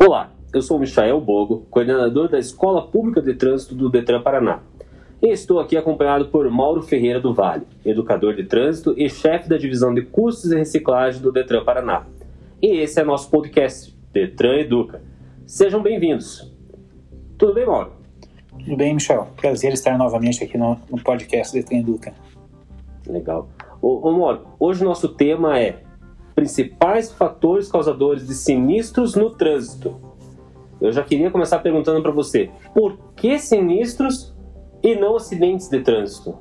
Olá, eu sou Michael Bogo, coordenador da Escola Pública de Trânsito do Detran Paraná. E estou aqui acompanhado por Mauro Ferreira do Vale, educador de trânsito e chefe da divisão de custos e reciclagem do Detran Paraná. E esse é nosso podcast, Detran Educa. Sejam bem-vindos. Tudo bem, Mauro? Tudo bem, Michel. Prazer estar novamente aqui no, no podcast Detran Educa. Legal. Ô, ô Mauro, hoje o nosso tema é principais fatores causadores de sinistros no trânsito. Eu já queria começar perguntando para você, por que sinistros e não acidentes de trânsito?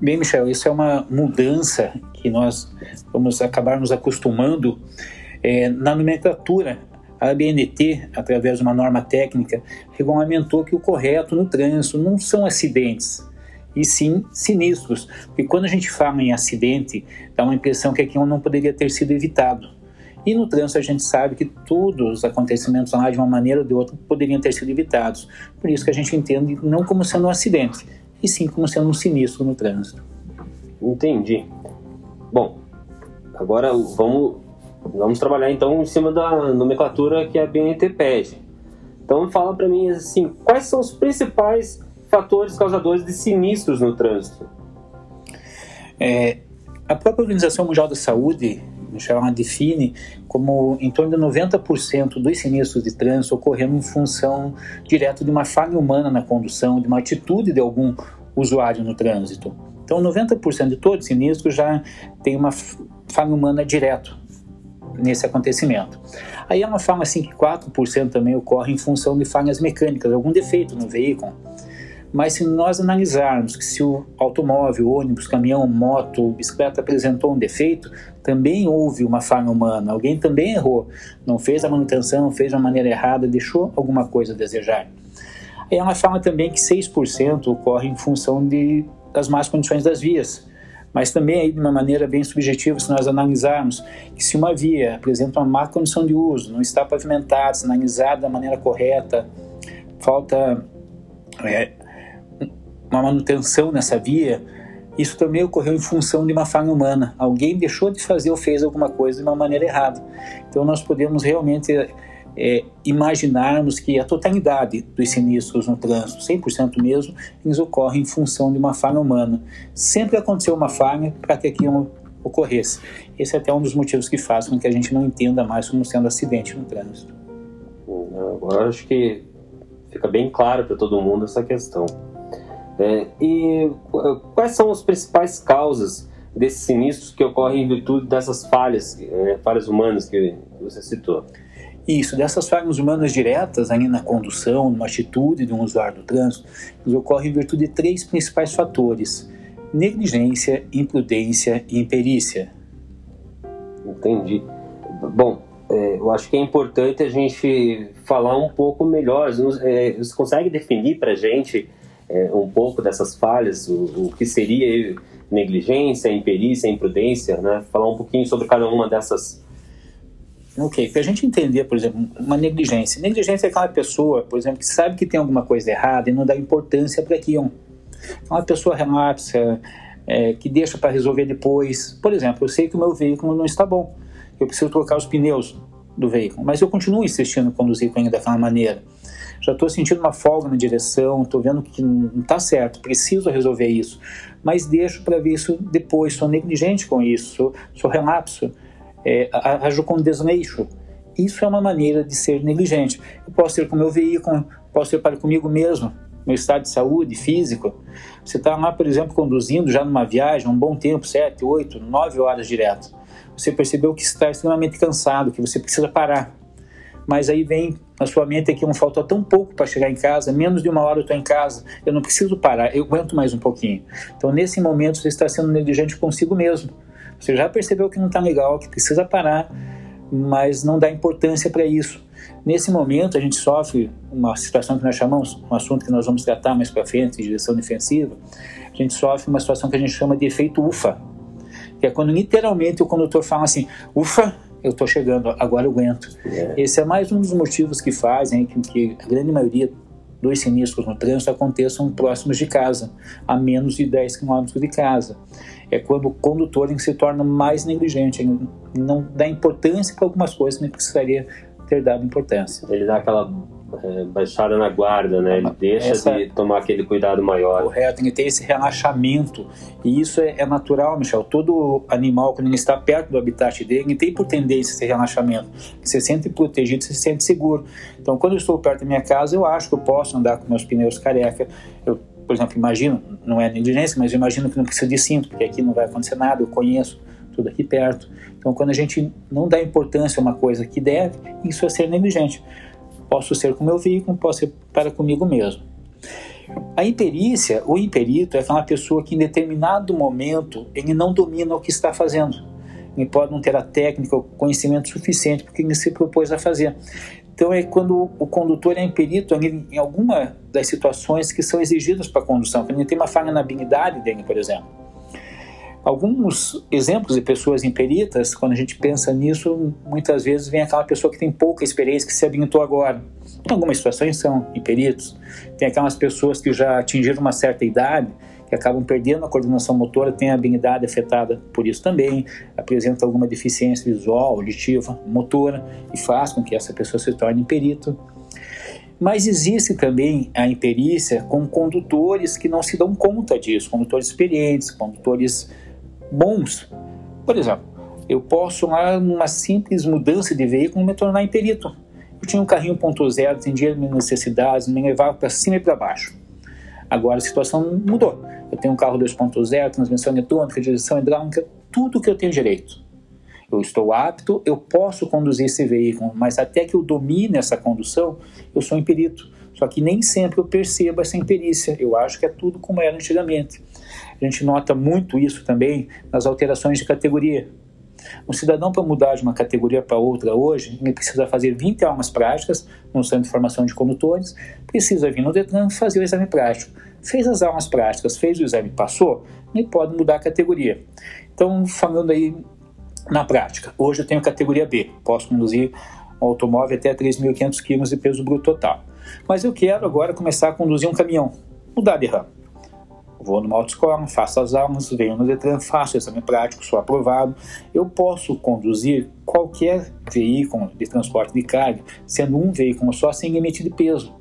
Bem, Michel, isso é uma mudança que nós vamos acabar nos acostumando é, na nomenclatura. A ABNT, através de uma norma técnica, regulamentou que o correto no trânsito não são acidentes, e sim sinistros. Porque quando a gente fala em acidente, dá uma impressão que aquilo não poderia ter sido evitado. E no trânsito a gente sabe que todos os acontecimentos lá, de uma maneira ou de outra, poderiam ter sido evitados. Por isso que a gente entende não como sendo um acidente, e sim como sendo um sinistro no trânsito. Entendi. Bom, agora vamos, vamos trabalhar então em cima da nomenclatura que a BNT pede. Então fala para mim assim, quais são os principais fatores causadores de sinistros no trânsito? É, a própria Organização Mundial da Saúde ela define como em torno de 90% dos sinistros de trânsito ocorrendo em função direta de uma falha humana na condução, de uma atitude de algum usuário no trânsito. Então, 90% de todos os sinistros já tem uma falha humana direto nesse acontecimento. Aí ela fala assim que 4% também ocorre em função de falhas mecânicas, algum defeito no veículo. Mas se nós analisarmos que se o automóvel, ônibus, caminhão, moto, bicicleta apresentou um defeito, também houve uma falha humana, alguém também errou, não fez a manutenção, fez de uma maneira errada, deixou alguma coisa a desejar. Ela fala também que 6% ocorre em função de, das más condições das vias, mas também aí de uma maneira bem subjetiva, se nós analisarmos que se uma via apresenta uma má condição de uso, não está pavimentada, sinalizada da maneira correta, falta é, uma manutenção nessa via, isso também ocorreu em função de uma falha humana. Alguém deixou de fazer ou fez alguma coisa de uma maneira errada. Então nós podemos realmente é, imaginarmos que a totalidade dos sinistros no trânsito, 100% mesmo, eles ocorrem em função de uma falha humana. Sempre aconteceu uma falha para que aquilo ocorresse. Esse é até um dos motivos que faz com que a gente não entenda mais como sendo acidente no trânsito. Agora acho que fica bem claro para todo mundo essa questão. É, e quais são as principais causas desses sinistros que ocorrem em virtude dessas falhas, é, falhas humanas que você citou? Isso, dessas falhas humanas diretas aí na condução, numa atitude de um usuário do trânsito, ocorrem em virtude de três principais fatores: negligência, imprudência e imperícia. Entendi. Bom, é, eu acho que é importante a gente falar um pouco melhor. É, você consegue definir para a gente é, um pouco dessas falhas, o, o, que seria negligência, imperícia, imprudência, né? Falar um pouquinho sobre cada uma dessas. Ok, para a gente entender, por exemplo, uma negligência. Negligência é aquela pessoa, por exemplo, que sabe que tem alguma coisa errada e não dá importância para aquilo. É uma pessoa relapsa, é, que deixa para resolver depois. Por exemplo, eu sei que o meu veículo não está bom, eu preciso trocar os pneus do veículo, mas eu continuo insistindo em conduzir com ele daquela maneira já estou sentindo uma folga na direção, estou vendo que não está certo, preciso resolver isso, mas deixo para ver isso depois, sou negligente com isso, sou, sou relapso, é, ajo com desleixo. Isso é uma maneira de ser negligente. Eu posso ser com o meu veículo, posso ser para comigo mesmo, meu estado de saúde físico. Você está lá, por exemplo, conduzindo já numa viagem, um bom tempo, sete, oito, nove horas direto. Você percebeu que está extremamente cansado, que você precisa parar mas aí vem na sua mente que não faltou tão pouco para chegar em casa, menos de uma hora eu estou em casa, eu não preciso parar, eu aguento mais um pouquinho. Então, nesse momento, você está sendo negligente consigo mesmo. Você já percebeu que não está legal, que precisa parar, mas não dá importância para isso. Nesse momento, a gente sofre uma situação que nós chamamos, um assunto que nós vamos tratar mais para frente, direção defensiva, a gente sofre uma situação que a gente chama de efeito UFA, que é quando literalmente o condutor fala assim, ufa, eu estou chegando, agora eu aguento. É. Esse é mais um dos motivos que fazem que, que a grande maioria dos sinistros no trânsito aconteçam próximos de casa, a menos de 10 quilômetros de casa. É quando o condutor se torna mais negligente, não dá importância para algumas coisas que precisaria ter dado importância. Ele dá aquela é, baixada na guarda, né? Ele deixa Essa, de tomar aquele cuidado maior. Correto, ele tem esse relaxamento. E isso é, é, natural, Michel. Todo animal, quando ele está perto do habitat dele, ele tem por tendência esse relaxamento. Você se sente protegido, você se sente seguro. Então, quando eu estou perto da minha casa, eu acho que eu posso andar com meus pneus careca. Eu, por exemplo, imagino, não é negligência, mas imagino que não precisa de cinto, porque aqui não vai acontecer nada, eu conheço tudo aqui perto. Então, quando a gente não dá importância a uma coisa que deve, isso é ser negligente. Posso ser com o meu veículo, posso ser para comigo mesmo. A imperícia, o imperito, é aquela pessoa que em determinado momento ele não domina o que está fazendo. Ele pode não ter a técnica, o conhecimento suficiente porque ele se propôs a fazer. Então é quando o condutor é imperito em alguma das situações que são exigidas para a condução, quando ele tem uma falha na habilidade dele, por exemplo. Alguns exemplos de pessoas imperitas, quando a gente pensa nisso, muitas vezes vem aquela pessoa que tem pouca experiência, que se habilitou agora. Em algumas situações são imperitos. Tem aquelas pessoas que já atingiram uma certa idade, que acabam perdendo a coordenação motora, têm a habilidade afetada por isso também, apresenta alguma deficiência visual, auditiva, motora, e faz com que essa pessoa se torne imperito. Mas existe também a imperícia com condutores que não se dão conta disso, condutores experientes, condutores bons. Por exemplo, eu posso lá numa simples mudança de veículo me tornar imperito. Eu tinha um carrinho ponto zero, atendia minhas necessidades, me levava para cima e para baixo. Agora a situação mudou. Eu tenho um carro 2.0, transmissão eletrônica, direção hidráulica, tudo que eu tenho direito. Eu estou apto, eu posso conduzir esse veículo, mas até que eu domine essa condução, eu sou imperito. Só que nem sempre eu percebo essa imperícia. Eu acho que é tudo como era antigamente. A gente nota muito isso também nas alterações de categoria. Um cidadão, para mudar de uma categoria para outra hoje, ele precisa fazer 20 aulas práticas no Centro de Formação de Condutores, precisa vir no Detran fazer o exame prático. Fez as aulas práticas, fez o exame, passou, ele pode mudar a categoria. Então, falando aí na prática, hoje eu tenho categoria B, posso conduzir um automóvel até 3.500 kg de peso bruto total. Mas eu quero agora começar a conduzir um caminhão, mudar de ramo vou numa autoescola, faço as aulas, venho no Detran, faço exame prático, sou aprovado. Eu posso conduzir qualquer veículo de transporte de carga, sendo um veículo só, sem limite de peso.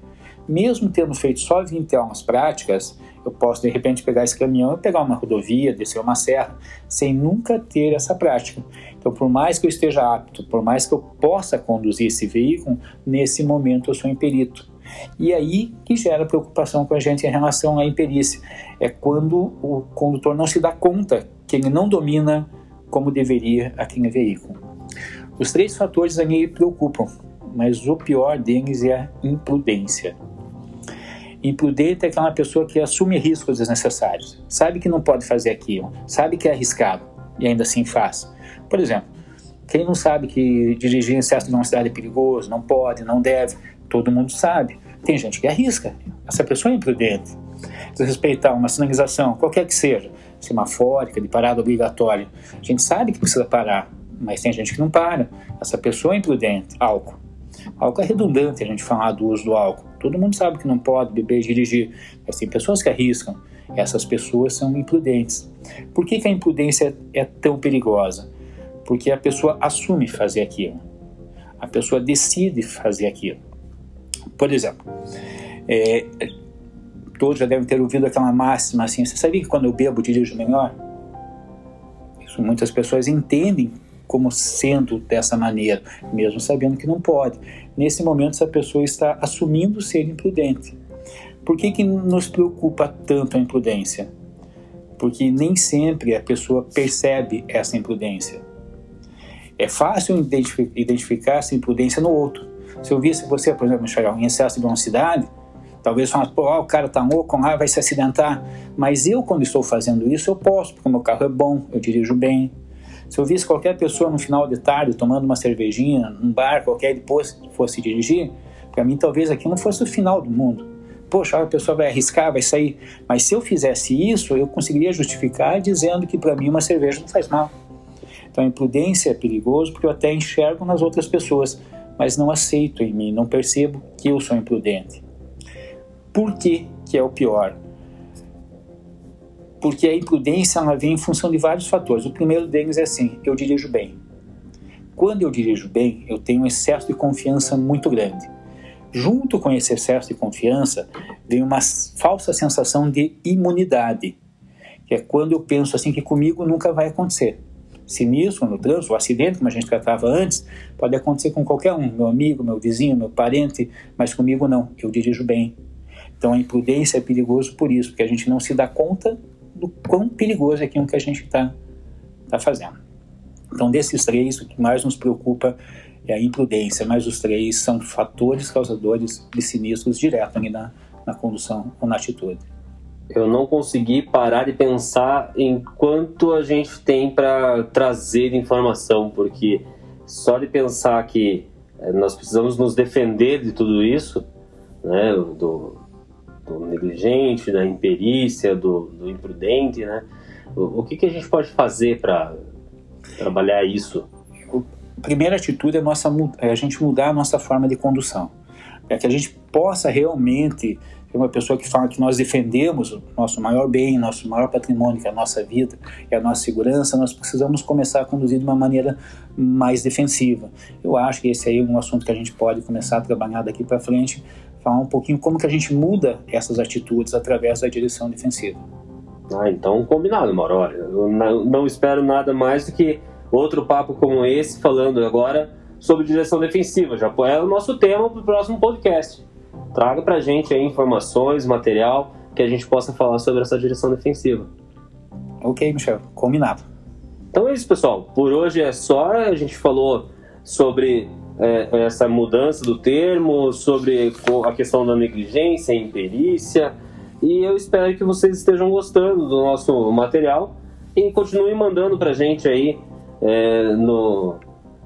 Mesmo tendo feito só 20 aulas práticas, eu posso de repente pegar esse caminhão e pegar uma rodovia, descer uma serra, sem nunca ter essa prática. Então, por mais que eu esteja apto, por mais que eu possa conduzir esse veículo, nesse momento eu sou imperito. E aí que gera preocupação com a gente em relação à imperícia. É quando o condutor não se dá conta que ele não domina como deveria aquele veículo. Os três fatores ali preocupam, mas o pior deles é a imprudência. Imprudente é aquela pessoa que assume riscos desnecessários, sabe que não pode fazer aquilo, sabe que é arriscado e ainda assim faz. Por exemplo, quem não sabe que dirigir em excesso de velocidade é perigoso, não pode, não deve, todo mundo sabe. Tem gente que arrisca. Essa pessoa é imprudente. Desrespeitar uma sinalização, qualquer que seja, semafórica, de parada obrigatória. A gente sabe que precisa parar, mas tem gente que não para. Essa pessoa é imprudente. Álcool. Álcool é redundante a gente falar do uso do álcool. Todo mundo sabe que não pode beber e dirigir, mas tem pessoas que arriscam. Essas pessoas são imprudentes. Por que, que a imprudência é tão perigosa? Porque a pessoa assume fazer aquilo. A pessoa decide fazer aquilo. Por exemplo, é, todos já devem ter ouvido aquela máxima assim: você sabia que quando eu bebo dirijo melhor? Isso muitas pessoas entendem como sendo dessa maneira, mesmo sabendo que não pode. Nesse momento, essa pessoa está assumindo ser imprudente. Por que, que nos preocupa tanto a imprudência? Porque nem sempre a pessoa percebe essa imprudência. É fácil identificar essa imprudência no outro. Se eu visse você, por exemplo, Michel, em excesso de velocidade, talvez falasse, pô, o cara tá louco lá, vai se acidentar. Mas eu, quando estou fazendo isso, eu posso, porque o meu carro é bom, eu dirijo bem. Se eu visse qualquer pessoa no final de tarde tomando uma cervejinha, num bar qualquer, depois fosse dirigir, para mim talvez aqui não fosse o final do mundo. Poxa, a pessoa vai arriscar, vai sair. Mas se eu fizesse isso, eu conseguiria justificar dizendo que para mim uma cerveja não faz mal. Então a imprudência é perigoso porque eu até enxergo nas outras pessoas mas não aceito em mim, não percebo que eu sou imprudente. Por que, que é o pior? Porque a imprudência ela vem em função de vários fatores. O primeiro deles é assim: eu dirijo bem. quando eu dirijo bem, eu tenho um excesso de confiança muito grande. Junto com esse excesso de confiança, vem uma falsa sensação de imunidade, que é quando eu penso assim que comigo nunca vai acontecer. Sinistro no trânsito, o acidente, como a gente tratava antes, pode acontecer com qualquer um, meu amigo, meu vizinho, meu parente, mas comigo não, eu dirijo bem. Então a imprudência é perigoso por isso, porque a gente não se dá conta do quão perigoso é aquilo que a gente está tá fazendo. Então, desses três, o que mais nos preocupa é a imprudência, mas os três são fatores causadores de sinistros direto na, na condução ou na atitude. Eu não consegui parar de pensar em quanto a gente tem para trazer informação, porque só de pensar que eh, nós precisamos nos defender de tudo isso, né, do, do negligente, da imperícia, do, do imprudente, né, o, o que, que a gente pode fazer para trabalhar isso? A primeira atitude é, nossa, é a gente mudar a nossa forma de condução. Para que a gente possa realmente ser uma pessoa que fala que nós defendemos o nosso maior bem, nosso maior patrimônio, que é a nossa vida e a nossa segurança, nós precisamos começar a conduzir de uma maneira mais defensiva. Eu acho que esse aí é um assunto que a gente pode começar a trabalhar daqui para frente, falar um pouquinho como que a gente muda essas atitudes através da direção defensiva. Ah, então combinado, Mauro. Olha, eu não espero nada mais do que outro papo como esse, falando agora sobre direção defensiva. Já é o nosso tema para o próximo podcast. Traga para a gente aí informações, material, que a gente possa falar sobre essa direção defensiva. Ok, Michel, combinado. Então é isso, pessoal. Por hoje é só. A gente falou sobre é, essa mudança do termo, sobre a questão da negligência imperícia e eu espero que vocês estejam gostando do nosso material e continuem mandando para a gente aí é, no,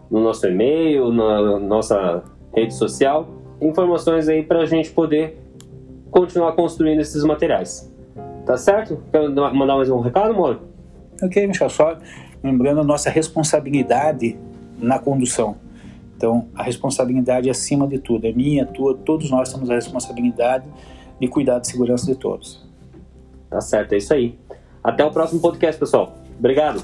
no nosso e-mail, na nossa rede social, informações aí para a gente poder continuar construindo esses materiais. Tá certo? Quer mandar mais um recado, Mauro? Ok, Michel, só lembrando a nossa responsabilidade na condução. Então, a responsabilidade é acima de tudo, é minha, tua, todos nós temos a responsabilidade e cuidar da segurança de todos. Tá certo, é isso aí. Até o próximo podcast, pessoal. Obrigado.